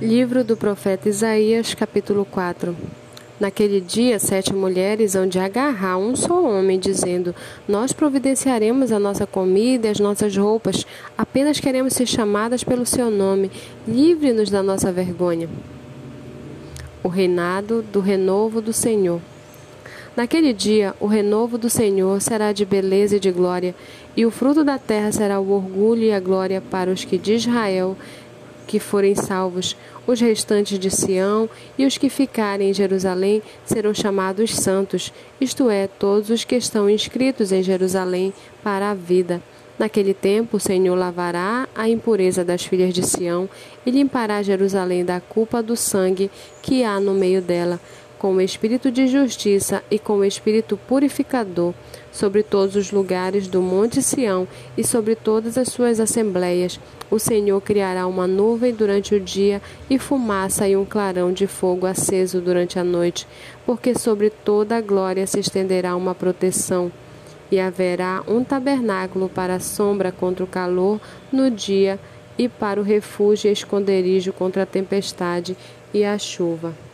Livro do profeta Isaías, capítulo 4 Naquele dia, sete mulheres hão de agarrar um só homem, dizendo: Nós providenciaremos a nossa comida e as nossas roupas, apenas queremos ser chamadas pelo seu nome. Livre-nos da nossa vergonha. O reinado do renovo do Senhor. Naquele dia, o renovo do Senhor será de beleza e de glória, e o fruto da terra será o orgulho e a glória para os que de Israel que forem salvos. Os restantes de Sião e os que ficarem em Jerusalém serão chamados santos, isto é, todos os que estão inscritos em Jerusalém para a vida. Naquele tempo, o Senhor lavará a impureza das filhas de Sião e limpará Jerusalém da culpa do sangue que há no meio dela com o espírito de justiça e com o espírito purificador, sobre todos os lugares do Monte Sião e sobre todas as suas assembleias. O Senhor criará uma nuvem durante o dia e fumaça e um clarão de fogo aceso durante a noite, porque sobre toda a glória se estenderá uma proteção. E haverá um tabernáculo para a sombra contra o calor no dia e para o refúgio e esconderijo contra a tempestade e a chuva.